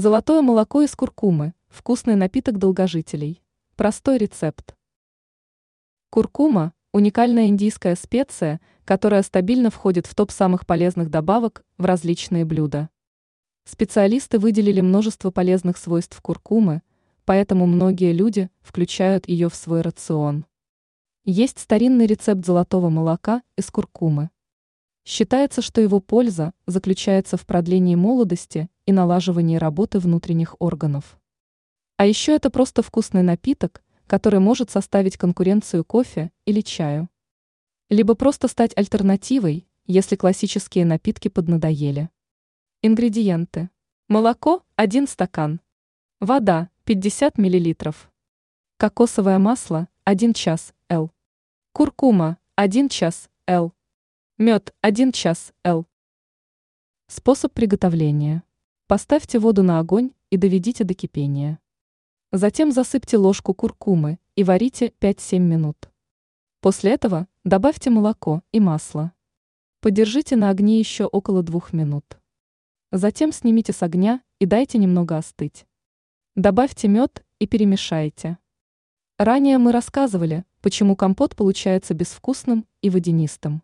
Золотое молоко из куркумы – вкусный напиток долгожителей. Простой рецепт. Куркума – уникальная индийская специя, которая стабильно входит в топ самых полезных добавок в различные блюда. Специалисты выделили множество полезных свойств куркумы, поэтому многие люди включают ее в свой рацион. Есть старинный рецепт золотого молока из куркумы. Считается, что его польза заключается в продлении молодости и налаживании работы внутренних органов. А еще это просто вкусный напиток, который может составить конкуренцию кофе или чаю. Либо просто стать альтернативой, если классические напитки поднадоели. Ингредиенты. Молоко – 1 стакан. Вода – 50 мл. Кокосовое масло – 1 час Л. Куркума – 1 час Л. Мед – 1 час Л. Способ приготовления. Поставьте воду на огонь и доведите до кипения. Затем засыпьте ложку куркумы и варите 5-7 минут. После этого добавьте молоко и масло. Подержите на огне еще около 2 минут. Затем снимите с огня и дайте немного остыть. Добавьте мед и перемешайте. Ранее мы рассказывали, почему компот получается безвкусным и водянистым.